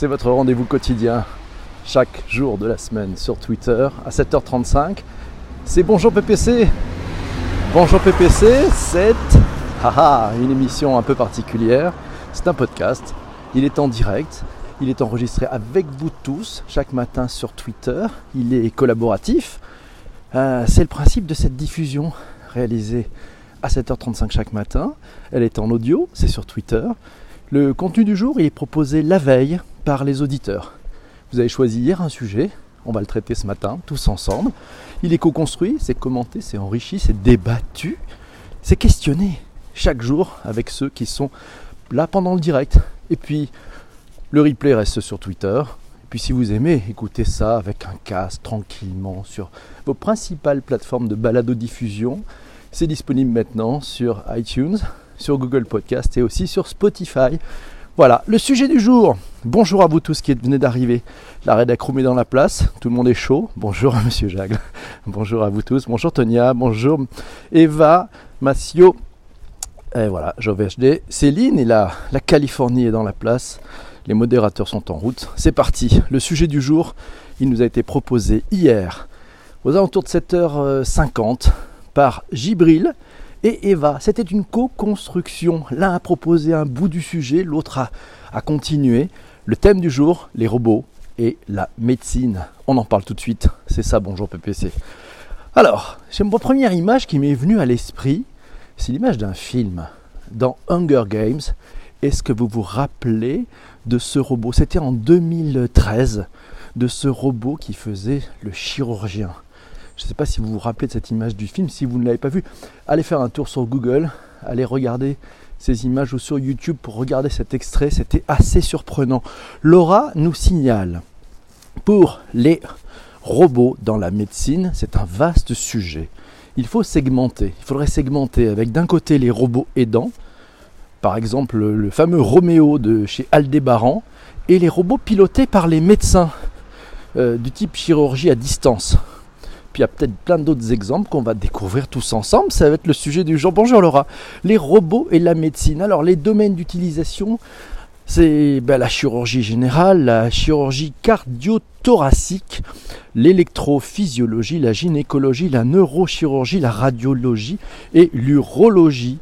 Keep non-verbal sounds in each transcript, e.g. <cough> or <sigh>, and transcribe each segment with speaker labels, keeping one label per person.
Speaker 1: c'est votre rendez-vous quotidien chaque jour de la semaine sur Twitter à 7h35. C'est Bonjour PPC. Bonjour PPC, c'est une émission un peu particulière. C'est un podcast. Il est en direct. Il est enregistré avec vous tous chaque matin sur Twitter. Il est collaboratif. Euh, c'est le principe de cette diffusion réalisée à 7h35 chaque matin. Elle est en audio, c'est sur Twitter. Le contenu du jour, il est proposé la veille par les auditeurs. Vous avez choisi hier un sujet, on va le traiter ce matin, tous ensemble. Il est co-construit, c'est commenté, c'est enrichi, c'est débattu, c'est questionné chaque jour avec ceux qui sont là pendant le direct. Et puis, le replay reste sur Twitter. Et puis, si vous aimez, écoutez ça avec un casque tranquillement sur vos principales plateformes de balado-diffusion. C'est disponible maintenant sur iTunes, sur Google Podcast et aussi sur Spotify. Voilà, le sujet du jour. Bonjour à vous tous qui venez d'arriver. La rédac est dans la place, tout le monde est chaud. Bonjour à <laughs> Monsieur Jagle. Bonjour à vous tous. Bonjour Tonia. Bonjour Eva, Massio. Et voilà, JovHD. Céline et la, la Californie est dans la place. Les modérateurs sont en route. C'est parti. Le sujet du jour, il nous a été proposé hier aux alentours de 7h50 par Gibril et Eva. C'était une co-construction. L'un a proposé un bout du sujet, l'autre a, continué. Le thème du jour, les robots et la médecine. On en parle tout de suite. C'est ça, bonjour PPC. Alors, j'ai ma première image qui m'est venue à l'esprit. C'est l'image d'un film. Dans Hunger Games, est-ce que vous vous rappelez de ce robot? C'était en 2013, de ce robot qui faisait le chirurgien. Je ne sais pas si vous vous rappelez de cette image du film. Si vous ne l'avez pas vu, allez faire un tour sur Google, allez regarder ces images ou sur YouTube pour regarder cet extrait. C'était assez surprenant. Laura nous signale pour les robots dans la médecine, c'est un vaste sujet. Il faut segmenter. Il faudrait segmenter avec d'un côté les robots aidants, par exemple le fameux Roméo de chez Aldébaran, et les robots pilotés par les médecins euh, du type chirurgie à distance. Puis il y a peut-être plein d'autres exemples qu'on va découvrir tous ensemble. Ça va être le sujet du jour. Bonjour Laura. Les robots et la médecine. Alors les domaines d'utilisation, c'est ben, la chirurgie générale, la chirurgie cardio-thoracique, l'électrophysiologie, la gynécologie, la neurochirurgie, la radiologie et l'urologie.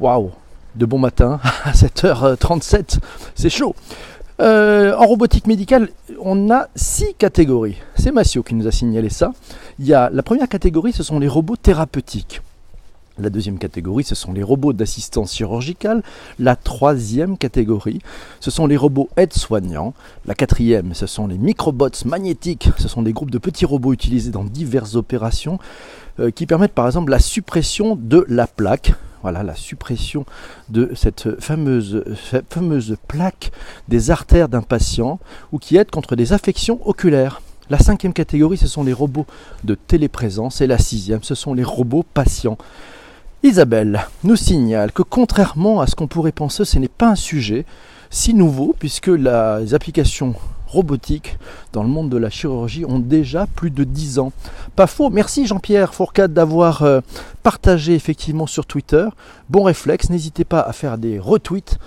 Speaker 1: Waouh De bon matin <laughs> à 7h37, c'est chaud. Euh, en robotique médicale, on a six catégories. C'est Massio qui nous a signalé ça. Il y a la première catégorie, ce sont les robots thérapeutiques. La deuxième catégorie, ce sont les robots d'assistance chirurgicale. La troisième catégorie, ce sont les robots aides-soignants. La quatrième, ce sont les microbots magnétiques. Ce sont des groupes de petits robots utilisés dans diverses opérations euh, qui permettent par exemple la suppression de la plaque voilà la suppression de cette fameuse, fameuse plaque des artères d'un patient ou qui aide contre des affections oculaires. La cinquième catégorie, ce sont les robots de téléprésence et la sixième, ce sont les robots patients. Isabelle nous signale que contrairement à ce qu'on pourrait penser, ce n'est pas un sujet si nouveau puisque les applications robotiques dans le monde de la chirurgie ont déjà plus de 10 ans. Pas faux, merci Jean-Pierre Fourcade d'avoir euh, partagé effectivement sur Twitter. Bon réflexe, n'hésitez pas à faire des retweets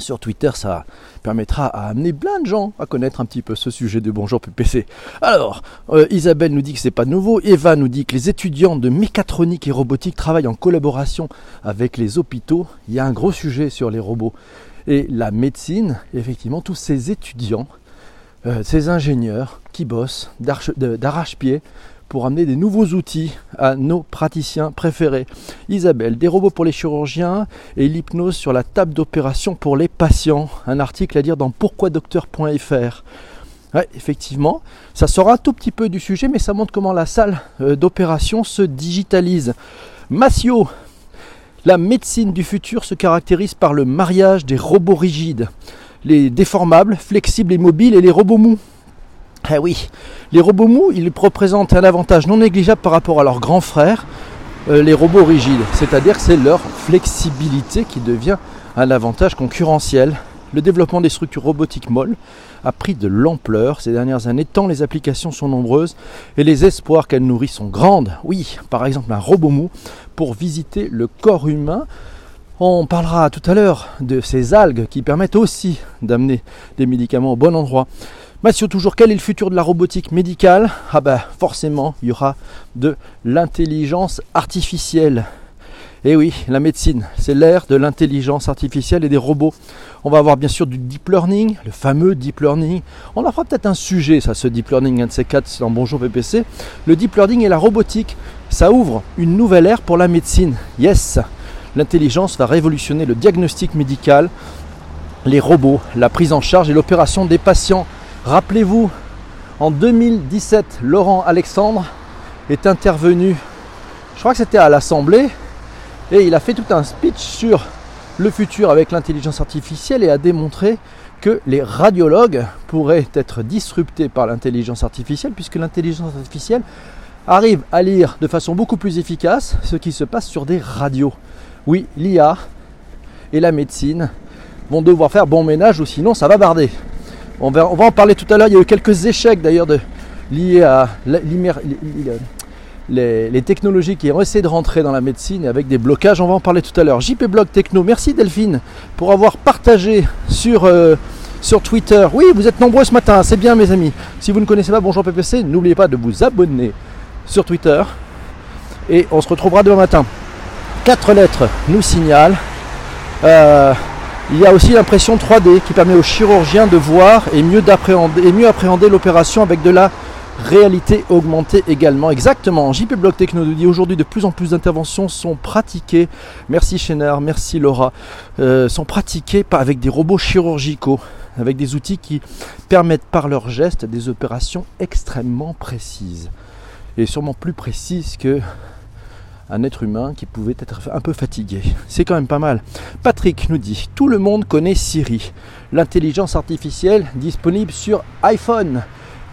Speaker 1: sur Twitter, ça permettra à amener plein de gens à connaître un petit peu ce sujet de Bonjour PPC. Alors, euh, Isabelle nous dit que c'est pas nouveau, Eva nous dit que les étudiants de mécatronique et robotique travaillent en collaboration avec les hôpitaux. Il y a un gros sujet sur les robots. Et la médecine, effectivement, tous ces étudiants euh, ces ingénieurs qui bossent d'arrache-pied pour amener des nouveaux outils à nos praticiens préférés. Isabelle, des robots pour les chirurgiens et l'hypnose sur la table d'opération pour les patients. Un article à lire dans pourquoidocteur.fr. Ouais, effectivement, ça sort un tout petit peu du sujet, mais ça montre comment la salle euh, d'opération se digitalise. Massio, la médecine du futur se caractérise par le mariage des robots rigides les déformables, flexibles et mobiles et les robots mous. Eh oui, les robots mous, ils représentent un avantage non négligeable par rapport à leurs grands frères, euh, les robots rigides. C'est-à-dire que c'est leur flexibilité qui devient un avantage concurrentiel. Le développement des structures robotiques molles a pris de l'ampleur ces dernières années, tant les applications sont nombreuses et les espoirs qu'elles nourrissent sont grandes. Oui, par exemple un robot mou pour visiter le corps humain On parlera tout à l'heure de ces algues qui permettent aussi d'amener des médicaments au bon endroit. Mathieu, toujours, quel est le futur de la robotique médicale? Ah ben forcément, il y aura de l'intelligence artificielle. Et eh oui, la médecine, c'est l'ère de l'intelligence artificielle et des robots. On va avoir bien sûr du deep learning, le fameux deep learning. On en fera peut-être un sujet, ça, ce deep learning, un de ces quatre dans Bonjour PPC. Le deep learning et la robotique, ça ouvre une nouvelle ère pour la médecine. Yes, l'intelligence va révolutionner le diagnostic médical, les robots, la prise en charge et l'opération des patients. Rappelez-vous, en 2017, Laurent Alexandre est intervenu, je crois que c'était à l'Assemblée, et il a fait tout un speech sur le futur avec l'intelligence artificielle et a démontré que les radiologues pourraient être disruptés par l'intelligence artificielle puisque l'intelligence artificielle arrive à lire de façon beaucoup plus efficace ce qui se passe sur des radios. Oui, l'IA et la médecine vont devoir faire bon ménage ou sinon ça va barder. On va, en parler tout à l'heure. Il y a eu quelques échecs d'ailleurs liés à les, technologies qui ont essayé de rentrer dans la médecine avec des blocages. On va en parler tout à l'heure. JP Blog Techno, merci Delphine pour avoir partagé sur, euh, sur Twitter. Oui, vous êtes nombreux ce matin, c'est bien mes amis. Si vous ne connaissez pas Bonjour PPC, n'oubliez pas de vous abonner sur Twitter. Et on se retrouvera demain matin. Quatre lettres nous signalent. Euh, il y a aussi l'impression 3D qui permet aux chirurgiens de voir et mieux, et mieux appréhender l'opération avec de la réalité augmentée également. Exactement. JP Block Techno dit aujourd'hui de plus en plus d'interventions sont pratiquées. Merci Chénard, merci Laura. Euh, sont pratiquées avec des robots chirurgicaux, avec des outils qui permettent par leurs gestes des opérations extrêmement précises et sûrement plus précises que un être humain qui pouvait être un peu fatigué. C'est quand même pas mal. Patrick nous dit Tout le monde connaît Siri, l'intelligence artificielle disponible sur iPhone.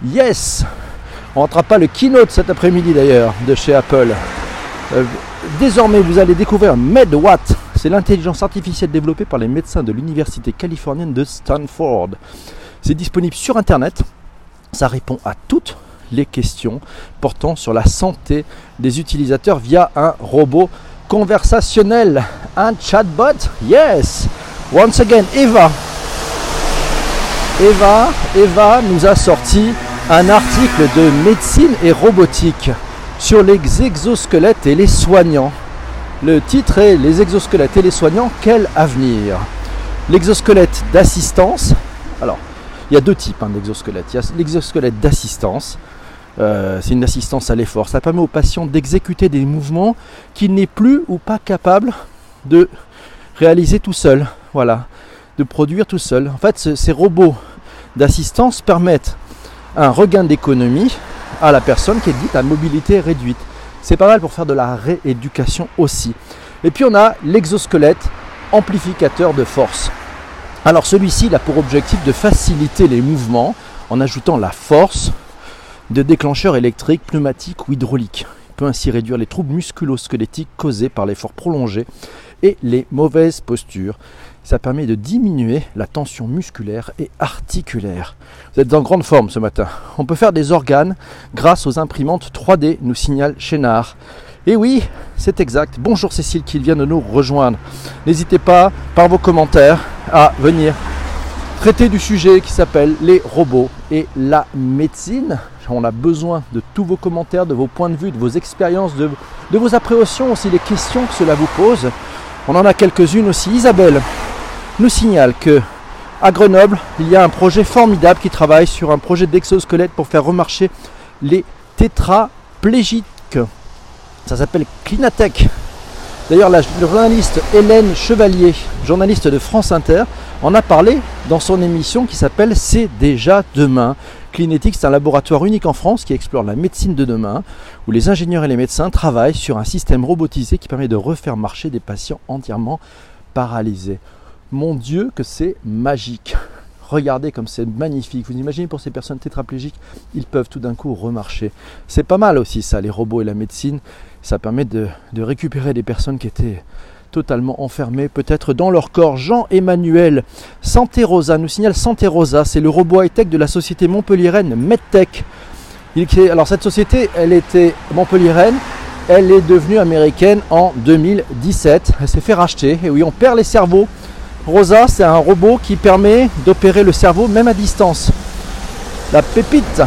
Speaker 1: Yes On ne pas le keynote cet après-midi d'ailleurs de chez Apple. Euh, désormais, vous allez découvrir MedWatt. C'est l'intelligence artificielle développée par les médecins de l'université californienne de Stanford. C'est disponible sur Internet. Ça répond à toutes les questions portant sur la santé des utilisateurs via un robot conversationnel, un chatbot? Yes. Once again, Eva. Eva, Eva nous a sorti un article de médecine et robotique sur les exosquelettes et les soignants. Le titre est Les exosquelettes et les soignants, quel avenir? L'exosquelette d'assistance. Alors, il y a deux types hein, d'exosquelettes. Il y a l'exosquelette d'assistance, euh, c'est une assistance à l'effort. Ça permet au patient d'exécuter des mouvements qu'il n'est plus ou pas capable de réaliser tout seul. Voilà, de produire tout seul. En fait, ces robots d'assistance permettent un regain d'économie à la personne qui est dite à mobilité réduite. C'est pas mal pour faire de la rééducation aussi. Et puis on a l'exosquelette amplificateur de force. Alors celui-ci a pour objectif de faciliter les mouvements en ajoutant la force, de déclencheurs électriques, pneumatiques ou hydrauliques. Il peut ainsi réduire les troubles musculo-squelettiques causés par l'effort prolongé et les mauvaises postures. Ça permet de diminuer la tension musculaire et articulaire. Vous êtes en grande forme ce matin. On peut faire des organes grâce aux imprimantes 3D, nous signale Chénard. Et oui, c'est exact. Bonjour Cécile qui vient de nous rejoindre. N'hésitez pas par vos commentaires à venir traiter du sujet qui s'appelle les robots et la médecine. On a besoin de tous vos commentaires, de vos points de vue, de vos expériences, de, vos appréhensions aussi, les questions que cela vous pose. On en a quelques-unes aussi. Isabelle nous signale que à Grenoble, il y a un projet formidable qui travaille sur un projet d'exosquelette pour faire remarcher les tétraplégiques. Ça s'appelle Clinatech. D'ailleurs, la journaliste Hélène Chevalier, journaliste de France Inter, en a parlé dans son émission qui s'appelle C'est déjà demain. Clinétique, c'est un laboratoire unique en France qui explore la médecine de demain, où les ingénieurs et les médecins travaillent sur un système robotisé qui permet de refaire marcher des patients entièrement paralysés. Mon Dieu, que c'est magique! Regardez comme c'est magnifique. Vous imaginez pour ces personnes tétraplégiques, ils peuvent tout d'un coup remarcher. C'est pas mal aussi ça, les robots et la médecine. Ça permet de récupérer des personnes qui étaient totalement enfermés peut-être dans leur corps. Jean-Emmanuel Santé Rosa nous signale Santé Rosa, c'est le robot high-tech de la société montpelliéraine MedTech. alors cette société, elle était montpelliéraine elle est devenue américaine en 2017. Elle s'est fait racheter. Et oui, on perd les cerveaux. Rosa, c'est un robot qui permet d'opérer le cerveau même à distance. La pépite,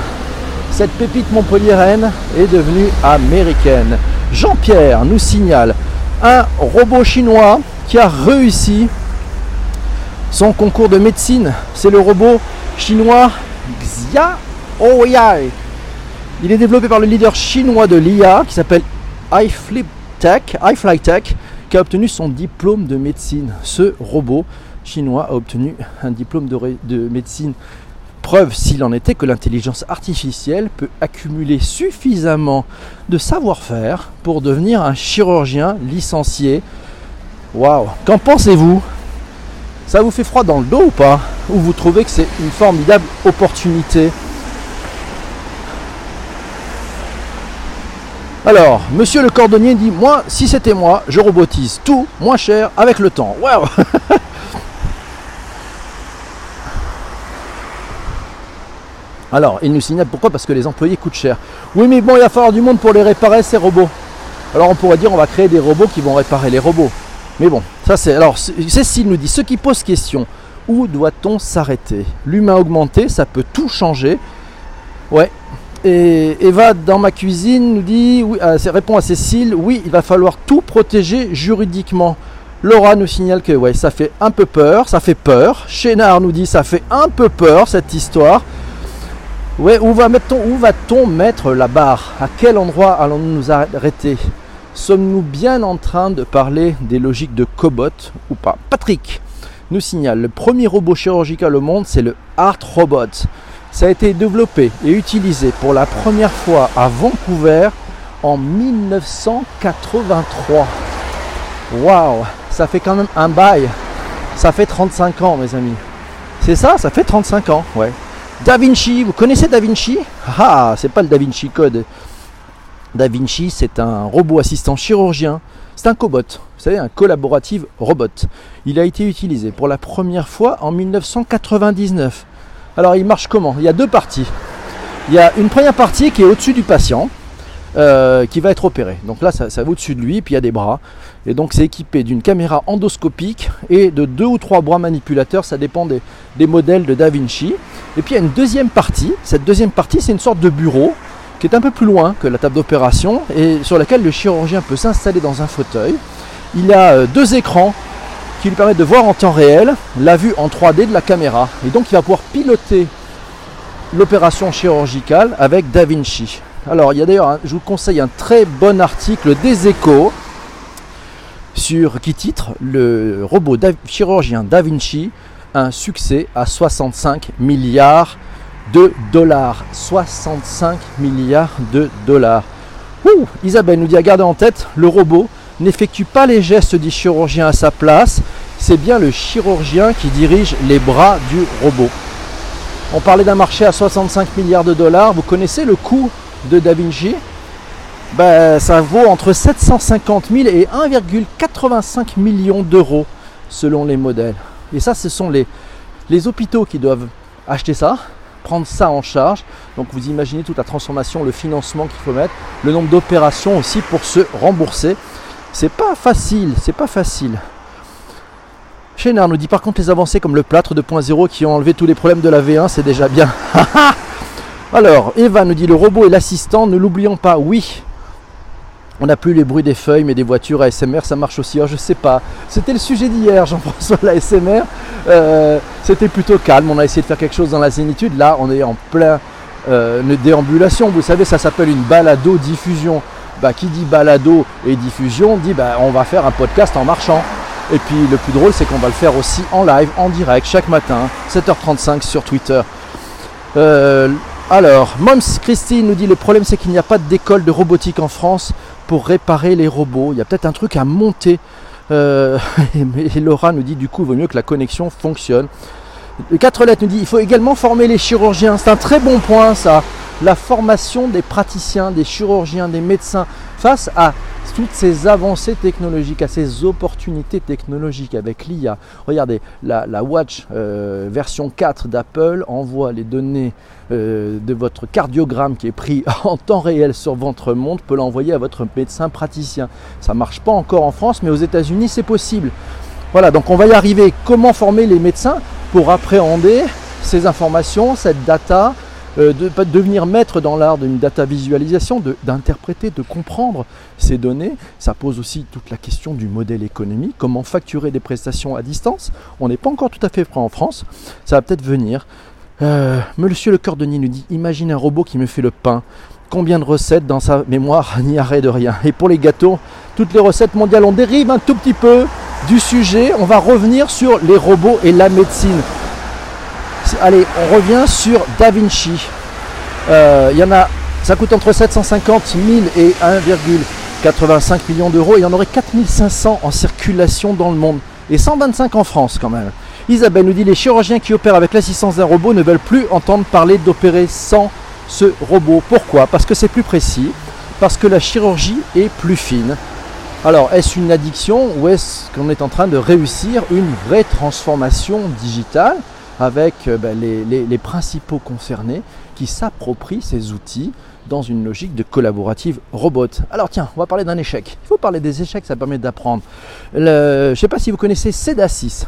Speaker 1: cette pépite montpelliéraine est devenue américaine. Jean-Pierre nous signale un robot chinois qui a réussi son concours de médecine. C'est le robot chinois Xia Ouyai. Il est développé par le leader chinois de l'IA qui s'appelle iFlip qui a obtenu son diplôme de médecine. Ce robot chinois a obtenu un diplôme de médecine. Preuve, s'il en était, que l'intelligence artificielle peut accumuler suffisamment de savoir-faire pour devenir un chirurgien licencié. Waouh. Qu'en pensez-vous? Ça vous fait froid dans le dos ou pas? Ou vous trouvez que c'est une formidable opportunité? Alors, monsieur le cordonnier dit Moi, si c'était moi, je robotise tout moins cher avec le temps. Waouh <laughs> Alors, il nous signale pourquoi Parce que les employés coûtent cher. Oui, mais bon, il va falloir du monde pour les réparer, ces robots. Alors, on pourrait dire on va créer des robots qui vont réparer les robots. Mais bon, ça c'est. Alors, Cécile nous dit ce qui pose question où doit-on s'arrêter? L'humain augmenté, ça peut tout changer. Ouais. Et Eva dans ma cuisine nous dit, oui, euh, répond à Cécile, oui, il va falloir tout protéger juridiquement. Laura nous signale que ouais, ça fait un peu peur, ça fait peur. Chénard nous dit ça fait un peu peur cette histoire. Ouais, où va-t-on va mettre la barre? À quel endroit allons-nous nous arrêter? Sommes-nous bien en train de parler des logiques de Cobot ou pas? Patrick nous signale le premier robot chirurgical au monde, c'est le Art Robot. Ça a été développé et utilisé pour la première fois à Vancouver en 1983. Waouh, ça fait quand même un bail. Ça fait 35 ans, mes amis. C'est ça, ça fait 35 ans, ouais. Da Vinci, vous connaissez Da Vinci? Ah, c'est pas le Da Vinci Code. Da Vinci, c'est un robot assistant chirurgien. C'est un cobot, vous savez, un collaborative robot. Il a été utilisé pour la première fois en 1999. Alors, il marche comment? Il y a deux parties. Il y a une première partie qui est au-dessus du patient, euh, qui va être opéré. Donc là, ça, va au-dessus de lui, puis il y a des bras. Et donc c'est équipé d'une caméra endoscopique et de deux ou trois bras manipulateurs, ça dépend des, des modèles de Da Vinci. Et puis il y a une deuxième partie. Cette deuxième partie, c'est une sorte de bureau qui est un peu plus loin que la table d'opération et sur laquelle le chirurgien peut s'installer dans un fauteuil. Il a euh, deux écrans qui lui permettent de voir en temps réel la vue en 3D de la caméra. Et donc il va pouvoir piloter l'opération chirurgicale avec Da Vinci. Alors il y a d'ailleurs, je vous conseille un très bon article des échos sur qui titre Le robot chirurgien Da Vinci, un succès à 65 milliards de dollars. 65 milliards de dollars. Isabelle nous dit à garder en tête, le robot n'effectue pas les gestes du chirurgien à sa place, c'est bien le chirurgien qui dirige les bras du robot. On parlait d'un marché à 65 milliards de dollars, vous connaissez le coût de Da Vinci ben, ça vaut entre 750 000 et 1,85 millions d'euros selon les modèles. Et ça, ce sont les, les hôpitaux qui doivent acheter ça, prendre ça en charge. Donc vous imaginez toute la transformation, le financement qu'il faut mettre, le nombre d'opérations aussi pour se rembourser. C'est pas facile, c'est pas facile. Chénard nous dit par contre les avancées comme le plâtre 2.0 qui ont enlevé tous les problèmes de la V1, c'est déjà bien. <laughs> Alors, Eva nous dit le robot et l'assistant, ne l'oublions pas, oui, on n'a plus les bruits des feuilles, mais des voitures ASMR, ça marche aussi. Alors, je sais pas. C'était le sujet d'hier, <laughs> Jean-François, l'ASMR. Euh, c'était plutôt calme. On a essayé de faire quelque chose dans la zénitude. Là, on est en plein euh, déambulation. Vous savez, ça s'appelle une balado-diffusion. Bah, qui dit balado et diffusion dit bah, on va faire un podcast en marchant. Et puis le plus drôle, c'est qu'on va le faire aussi en live, en direct, chaque matin, 7h35 sur Twitter. Euh, alors, Moms Christine nous dit le problème c'est qu'il n'y a pas d'école de robotique en France pour réparer les robots. Il y a peut-être un truc à monter. Euh, <laughs> et Laura nous dit du coup vaut mieux que la connexion fonctionne. Quatre lettres nous dit il faut également former les chirurgiens. C'est un très bon point ça. La formation des praticiens, des chirurgiens, des médecins face à toutes ces avancées technologiques, à ces opportunités technologiques avec l'IA. Regardez, la, Watch euh, version 4 d'Apple envoie les données euh, de votre cardiogramme qui est pris <laughs> en temps réel sur votre montre, peut l'envoyer à votre médecin praticien. Ça ne marche pas encore en France, mais aux États-Unis, c'est possible. Voilà, donc on va y arriver. Comment former les médecins pour appréhender ces informations, cette data, euh, de devenir maître dans l'art d'une data visualisation, d'interpréter, de, comprendre ces données. Ça pose aussi toute la question du modèle économique, comment facturer des prestations à distance? On n'est pas encore tout à fait prêt en France, ça va peut-être venir. Euh, Monsieur le cordonnier nous dit, imagine un robot qui me fait le pain. Combien de recettes dans sa mémoire? <laughs> N'y arrête de rien. Et pour les gâteaux, toutes les recettes mondiales, on dérive un tout petit peu du sujet. On va revenir sur les robots et la médecine. Allez, on revient sur Da Vinci. Euh, il ça coûte entre 750 000 et 1,85 millions d'euros. Il y en aurait 4500 en circulation dans le monde et 125 en France quand même. Isabelle nous dit les chirurgiens qui opèrent avec l'assistance d'un robot ne veulent plus entendre parler d'opérer sans ce robot. Pourquoi? Parce que c'est plus précis, parce que la chirurgie est plus fine. Alors, est-ce une addiction ou est-ce qu'on est en train de réussir une vraie transformation digitale? Avec euh, ben, les, principaux concernés qui s'approprient ces outils dans une logique de collaborative robot. Alors tiens, on va parler d'un échec. Il faut parler des échecs, ça permet d'apprendre. Je ne sais pas si vous connaissez SEDA6.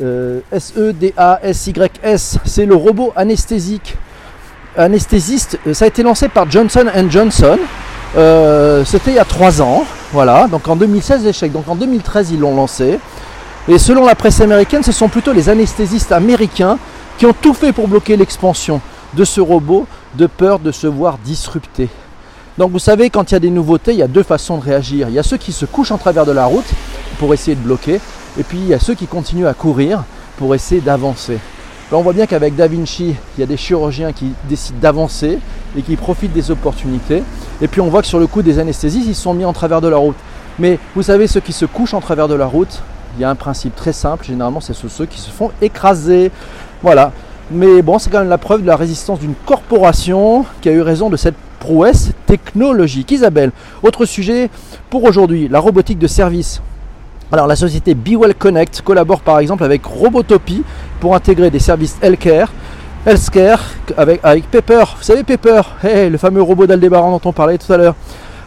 Speaker 1: Euh, S-E-D-A-S-Y-S, c'est le robot anesthésique. Anesthésiste, ça a été lancé par Johnson Johnson. Euh, c'était il y a trois ans. Voilà, donc en 2016 échec. Donc en 2013 ils l'ont lancé. Et selon la presse américaine, ce sont plutôt les anesthésistes américains qui ont tout fait pour bloquer l'expansion de ce robot de peur de se voir disrupté. Donc vous savez, quand il y a des nouveautés, il y a deux façons de réagir. Il y a ceux qui se couchent en travers de la route pour essayer de bloquer, et puis il y a ceux qui continuent à courir pour essayer d'avancer. On voit bien qu'avec Da Vinci, il y a des chirurgiens qui décident d'avancer et qui profitent des opportunités. Et puis on voit que sur le coup des anesthésistes, ils sont mis en travers de la route. Mais vous savez, ceux qui se couchent en travers de la route, il y a un principe très simple, généralement c'est ceux qui se font écraser. Voilà. Mais bon, c'est quand même la preuve de la résistance d'une corporation qui a eu raison de cette prouesse technologique. Isabelle, autre sujet pour aujourd'hui, la robotique de service. Alors la société BeWell Connect collabore par exemple avec Robotopy pour intégrer des services healthcare, healthcare avec, Pepper. Vous savez Pepper, le fameux robot d'Aldébaran dont on parlait tout à l'heure.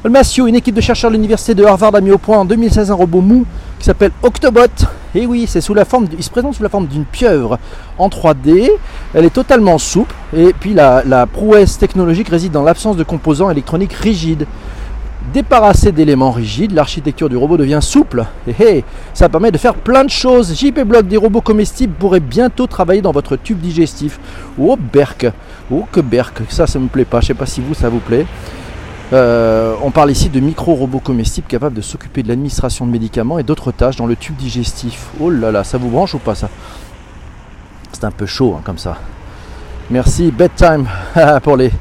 Speaker 1: Mathieu, une équipe de chercheurs de l'université de Harvard a mis au point en 2016 un robot mou qui s'appelle Octobot. Et oui, c'est sous la forme, il se présente sous la forme d'une pieuvre en 3D. Elle est totalement souple. Et puis la, prouesse technologique réside dans l'absence de composants électroniques rigides. Débarrassé d'éléments rigides, l'architecture du robot devient souple. Et ça permet de faire plein de choses. JP Block des robots comestibles pourraient bientôt travailler dans votre tube digestif. Oh berk, oh que berk, ça ça me plaît pas. Je sais pas si vous ça vous plaît. Euh, on parle ici de micro-robots comestibles capables de s'occuper de l'administration de médicaments et d'autres tâches dans le tube digestif. Oh là là, ça vous branche ou pas ça? C'est un peu chaud hein, comme ça. Merci, bedtime <laughs> pour les.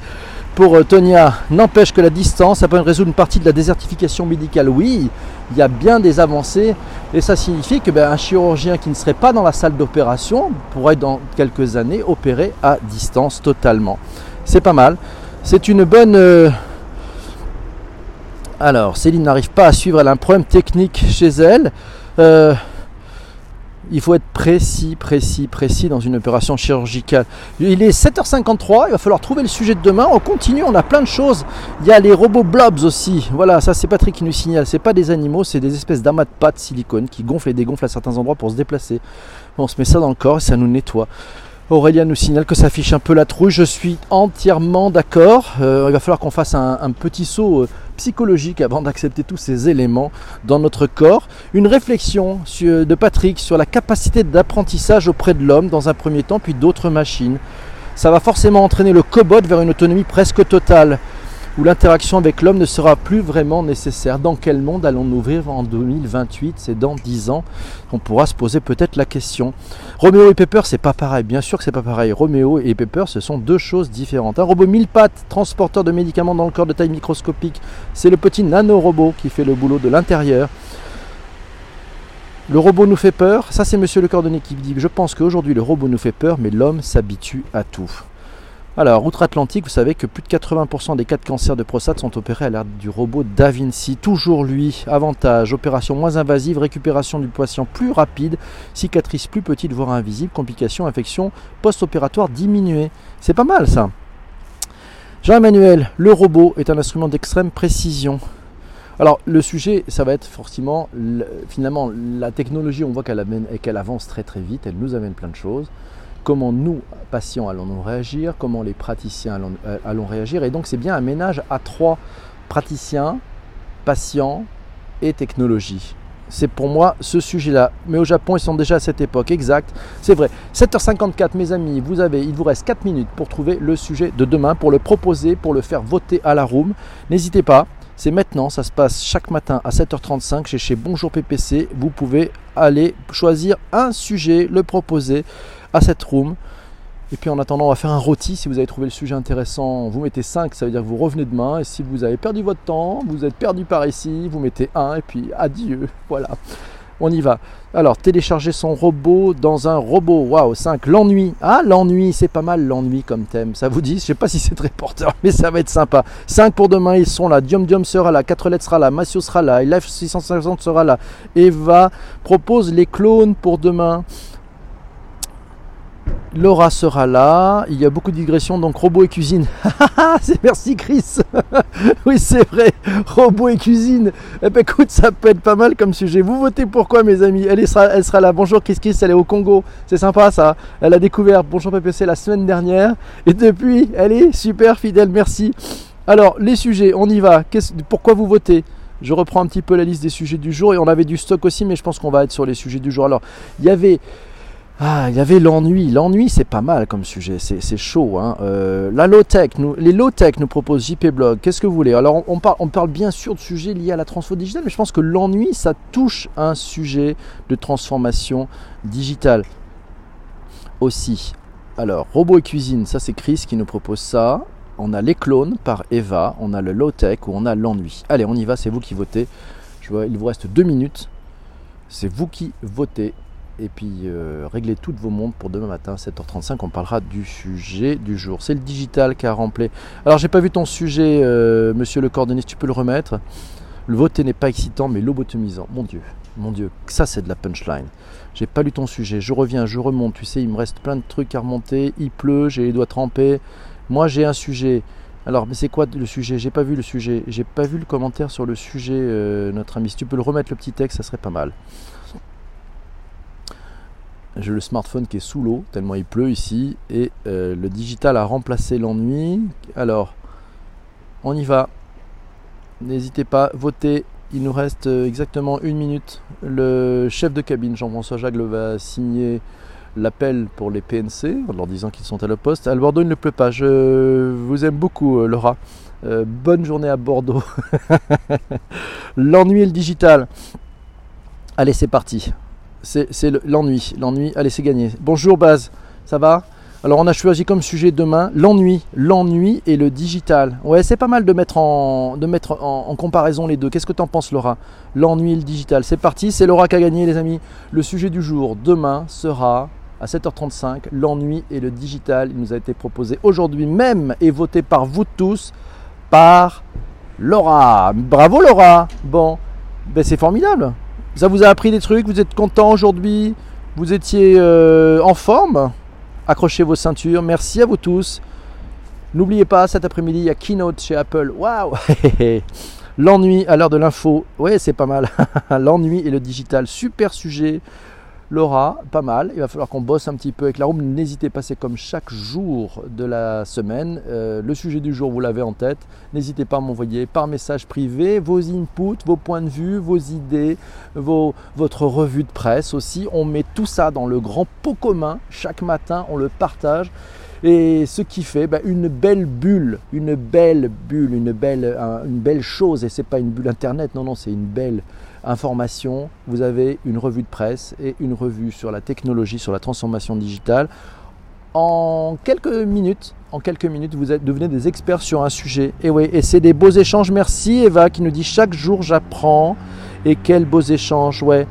Speaker 1: Pour euh, Tonia, n'empêche que la distance, ça peut résoudre une partie de la désertification médicale. Oui, il y a bien des avancées et ça signifie que ben, un chirurgien qui ne serait pas dans la salle d'opération pourrait dans quelques années opérer à distance totalement. C'est pas mal. C'est une bonne, euh, alors, Céline n'arrive pas à suivre, elle a un problème technique chez elle. Euh, il faut être précis, précis, précis dans une opération chirurgicale. Il est 7h53, il va falloir trouver le sujet de demain. On continue, on a plein de choses. Il y a les robots blobs aussi. Voilà, ça c'est Patrick qui nous signale. C'est pas des animaux, c'est des espèces d'amas de pâte silicone qui gonflent et dégonflent à certains endroits pour se déplacer. On se met ça dans le corps et ça nous nettoie. Aurélien nous signale que ça affiche un peu la trouille. Je suis entièrement d'accord. Euh, il va falloir qu'on fasse un, petit saut euh, psychologique avant d'accepter tous ces éléments dans notre corps. Une réflexion de Patrick sur la capacité d'apprentissage auprès de l'homme dans un premier temps, puis d'autres machines. Ça va forcément entraîner le cobot vers une autonomie presque totale où l'interaction avec l'homme ne sera plus vraiment nécessaire. Dans quel monde allons-nous vivre en 2028 C'est dans 10 ans qu'on pourra se poser peut-être la question. Roméo et Pepper, c'est pas pareil. Bien sûr que c'est pas pareil. Roméo et Pepper, ce sont deux choses différentes. Un robot mille pattes, transporteur de médicaments dans le corps de taille microscopique, c'est le petit nano-robot qui fait le boulot de l'intérieur. Le robot nous fait peur, ça c'est Monsieur le Cordonnier qui dit Je pense qu'aujourd'hui le robot nous fait peur, mais l'homme s'habitue à tout. Alors, outre-Atlantique, vous savez que plus de 80% des cas de cancer de prostate sont opérés à l'aide du robot Da Vinci. Toujours lui, avantage, opération moins invasive, récupération du patient plus rapide, cicatrice plus petite, voire invisible, complications, infections post-opératoires diminuées. C'est pas mal ça. Jean-Emmanuel, le robot est un instrument d'extrême précision. Alors le sujet, ça va être forcément, finalement, la technologie, on voit qu'elle avance très très vite, elle nous amène plein de choses comment nous, patients, allons-nous réagir, comment les praticiens allons, euh, allons réagir. Et donc c'est bien un ménage à trois praticiens, patients et technologie. C'est pour moi ce sujet-là. Mais au Japon, ils sont déjà à cette époque, exact. C'est vrai. 7h54, mes amis, vous avez, il vous reste 4 minutes pour trouver le sujet de demain, pour le proposer, pour le faire voter à la room. N'hésitez pas, c'est maintenant, ça se passe chaque matin à 7h35 chez, chez Bonjour PPC. Vous pouvez aller choisir un sujet, le proposer à cette room. Et puis en attendant, on va faire un rôti. Si vous avez trouvé le sujet intéressant, vous mettez 5, ça veut dire que vous revenez demain. Et si vous avez perdu votre temps, vous êtes perdu par ici, vous mettez 1 et puis adieu. <laughs> Voilà. On y va. Alors, télécharger son robot dans un robot. Waouh, 5. L'ennui. Ah, l'ennui, c'est pas mal l'ennui comme thème. Ça vous dit? Je sais pas si c'est très porteur, <laughs> mais ça va être sympa. 5 pour demain, ils sont là. Diom Diom sera là. 4 lettres sera là. Massio sera là. Life 650 sera là. Eva propose les clones pour demain. Laura sera là. Il y a beaucoup de digressions, donc robot et cuisine. <laughs> c'est merci Chris. <laughs> oui, c'est vrai. Robot et cuisine. Eh ben, écoute, ça peut être pas mal comme sujet. Vous votez pourquoi, mes amis? Elle sera, elle sera là. Bonjour Chris Chris, elle est au Congo. C'est sympa ça. Elle a découvert Bonjour PPC la semaine dernière. Et depuis, elle est super fidèle. Merci. Alors, les sujets, on y va. Pourquoi vous votez? Je reprends un petit peu la liste des sujets du jour et on avait du stock aussi, mais je pense qu'on va être sur les sujets du jour. Alors, il y avait ah, il y avait l'ennui. L'ennui, c'est pas mal comme sujet, c'est chaud. Hein. Euh, la low-tech, les low-tech nous proposent JP Blog. Qu'est-ce que vous voulez? Alors, on, parle, on parle bien sûr de sujets liés à la transformation digitale, mais je pense que l'ennui, ça touche un sujet de transformation digitale aussi. Alors, robot et cuisine, ça c'est Chris qui nous propose ça. On a les clones par Eva, on a le low-tech ou on a l'ennui. Allez, on y va, c'est vous qui votez. Je vois, il vous reste deux minutes. C'est vous qui votez et puis euh, réglez toutes vos montres pour demain matin 7h35 on parlera du sujet du jour. C'est le digital qui a rempli. Alors j'ai pas vu ton sujet euh, monsieur le cordonnier tu peux le remettre. Le voter n'est pas excitant mais lobotomisant. Mon dieu. Mon dieu. Ça c'est de la punchline. J'ai pas lu ton sujet. Je reviens je remonte. Tu sais il me reste plein de trucs à remonter. Il pleut j'ai les doigts trempés. Moi j'ai un sujet. Alors, mais c'est quoi le sujet? J'ai pas vu le sujet. J'ai pas vu le commentaire sur le sujet, euh, notre ami. Si tu peux le remettre le petit texte, ça serait pas mal. J'ai le smartphone qui est sous l'eau, tellement il pleut ici. Et euh, le digital a remplacé l'ennui. Alors, on y va. N'hésitez pas, votez. Il nous reste euh, exactement une minute. Le chef de cabine, Jean-François Jagle, va signer l'appel pour les PNC en leur disant qu'ils sont à la poste. À Bordeaux, il ne pleut pas. Je vous aime beaucoup, euh, Laura. bonne journée à Bordeaux. <laughs> L'ennui et le digital. Allez, c'est parti c'est l'ennui. L'ennui, allez, c'est gagné. Bonjour Baz, ça va? Alors on a choisi comme sujet demain l'ennui, l'ennui et le digital. Ouais, c'est pas mal de mettre en, comparaison les deux. Qu'est-ce que tu en penses Laura? L'ennui et le digital. C'est parti, c'est Laura qui a gagné les amis. Le sujet du jour demain sera à 7h35, l'ennui et le digital. Il nous a été proposé aujourd'hui même et voté par vous tous, par Laura. Bravo Laura Bon, ben c'est formidable. Ça vous a appris des trucs, vous êtes content aujourd'hui, vous étiez euh, en forme? Accrochez vos ceintures. Merci à vous tous. N'oubliez pas, cet après-midi, il y a Keynote chez Apple. Waouh <laughs> L'ennui à l'heure de l'info. Ouais, c'est pas mal. <laughs> L'ennui et le digital. Super sujet. Laura, pas mal. Il va falloir qu'on bosse un petit peu avec la room. N'hésitez pas, c'est comme chaque jour de la semaine. Euh, le sujet du jour, vous l'avez en tête. N'hésitez pas à m'envoyer par message privé vos inputs, vos points de vue, vos idées, votre revue de presse aussi. On met tout ça dans le grand pot commun. Chaque matin, on le partage. Et ce qui fait bah, une belle bulle, une belle bulle, une belle, une belle chose. Et c'est pas une bulle internet, non, non, c'est une belle information, vous avez une revue de presse et une revue sur la technologie, sur la transformation digitale. En quelques minutes, en quelques minutes, vous devenez des experts sur un sujet. Et oui, et c'est des beaux échanges. Merci Eva qui nous dit chaque jour j'apprends. Et quels beaux échanges, ouais.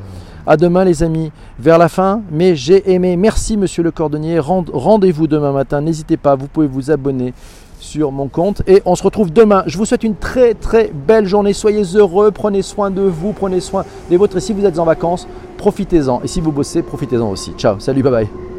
Speaker 1: À demain les amis. Vers la fin, mais j'ai aimé. Merci monsieur le cordonnier. Rendez-vous demain matin. N'hésitez pas, vous pouvez vous abonner sur mon compte et on se retrouve demain. Je vous souhaite une très très belle journée. Soyez heureux, prenez soin de vous, prenez soin des vôtres. Et si vous êtes en vacances, profitez-en. Et si vous bossez, profitez-en aussi. Ciao, salut, bye bye.